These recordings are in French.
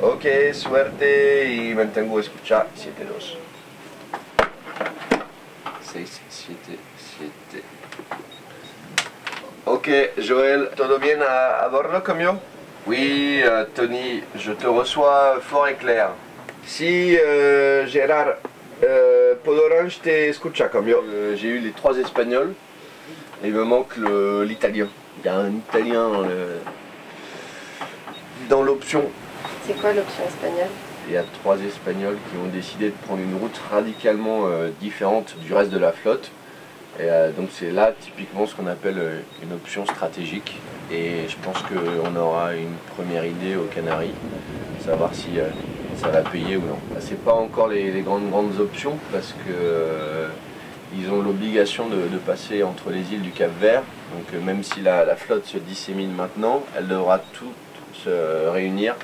Ok, suerte y mantengo escuchar 7-2. 6, 7, 7. Ok, Joël, todo bien à bordo comme yo Oui, euh, Tony, je te reçois fort et clair. Si euh, Gérard, euh, Podorange te escucha comme. Euh, J'ai eu les trois espagnols et il me manque l'italien. Il y a un italien dans l'option. C'est quoi l'option espagnole? Il y a trois Espagnols qui ont décidé de prendre une route radicalement euh, différente du reste de la flotte. Et euh, donc c'est là typiquement ce qu'on appelle une option stratégique. Et je pense qu'on aura une première idée aux Canaries, savoir si euh, ça va payer ou non. Là, c'est pas encore les, grandes grandes options parce que euh, ils ont l'obligation de, passer entre les îles du Cap Vert. Donc euh, même si la, flotte se dissémine maintenant, elle devra toutes se réunir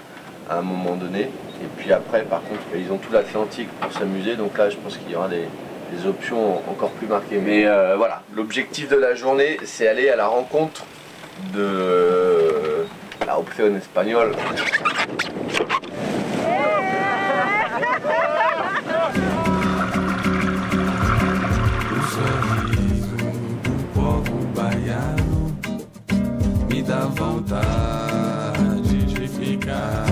à un moment donné. Et puis après, par contre, ils ont tout l'Atlantique pour s'amuser. Donc là, je pense qu'il y aura des, des options encore plus marquées. Mais euh, voilà, l'objectif de la journée, c'est aller à la rencontre de la opción español. dá vontade de ficar.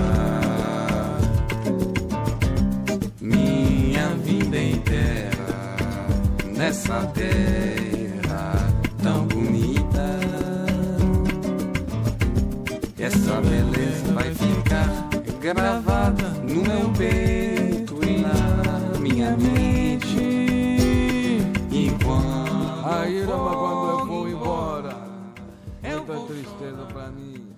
Minha vida inteira nessa terra. beleza vai ficar gravada no meu peito e na minha mente. Enquanto a ira quando eu vou embora, muita tristeza pra mim.